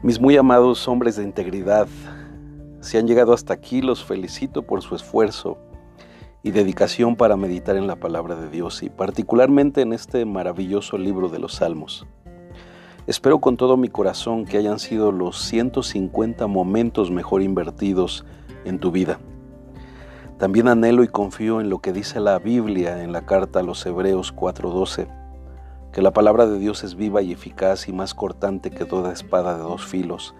Mis muy amados hombres de integridad, si han llegado hasta aquí, los felicito por su esfuerzo y dedicación para meditar en la palabra de Dios y particularmente en este maravilloso libro de los Salmos. Espero con todo mi corazón que hayan sido los 150 momentos mejor invertidos en tu vida. También anhelo y confío en lo que dice la Biblia en la carta a los Hebreos 4:12 que la palabra de Dios es viva y eficaz y más cortante que toda espada de dos filos,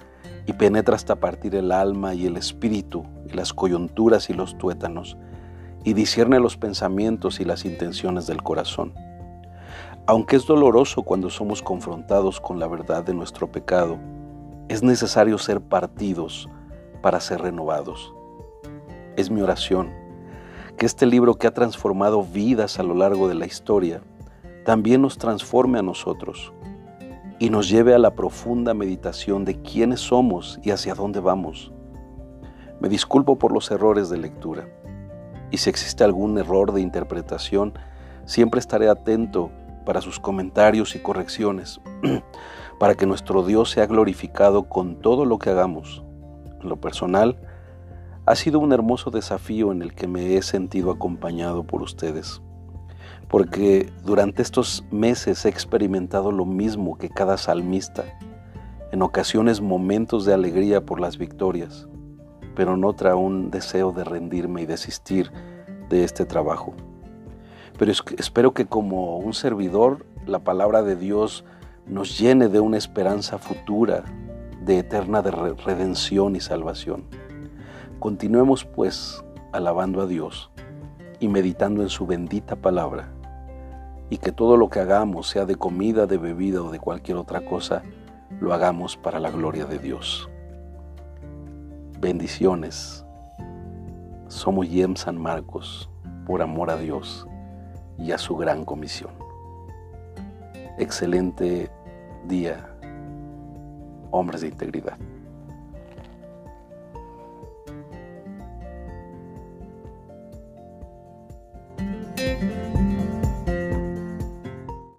y penetra hasta partir el alma y el espíritu, y las coyunturas y los tuétanos, y discierne los pensamientos y las intenciones del corazón. Aunque es doloroso cuando somos confrontados con la verdad de nuestro pecado, es necesario ser partidos para ser renovados. Es mi oración que este libro que ha transformado vidas a lo largo de la historia también nos transforme a nosotros y nos lleve a la profunda meditación de quiénes somos y hacia dónde vamos. Me disculpo por los errores de lectura y si existe algún error de interpretación, siempre estaré atento para sus comentarios y correcciones, para que nuestro Dios sea glorificado con todo lo que hagamos. En lo personal, ha sido un hermoso desafío en el que me he sentido acompañado por ustedes porque durante estos meses he experimentado lo mismo que cada salmista, en ocasiones momentos de alegría por las victorias, pero en otra un deseo de rendirme y desistir de este trabajo. Pero espero que como un servidor la palabra de Dios nos llene de una esperanza futura, de eterna redención y salvación. Continuemos pues alabando a Dios y meditando en su bendita palabra y que todo lo que hagamos, sea de comida, de bebida o de cualquier otra cosa, lo hagamos para la gloria de Dios. Bendiciones. Somos Yem San Marcos por amor a Dios y a su gran comisión. Excelente día, hombres de integridad.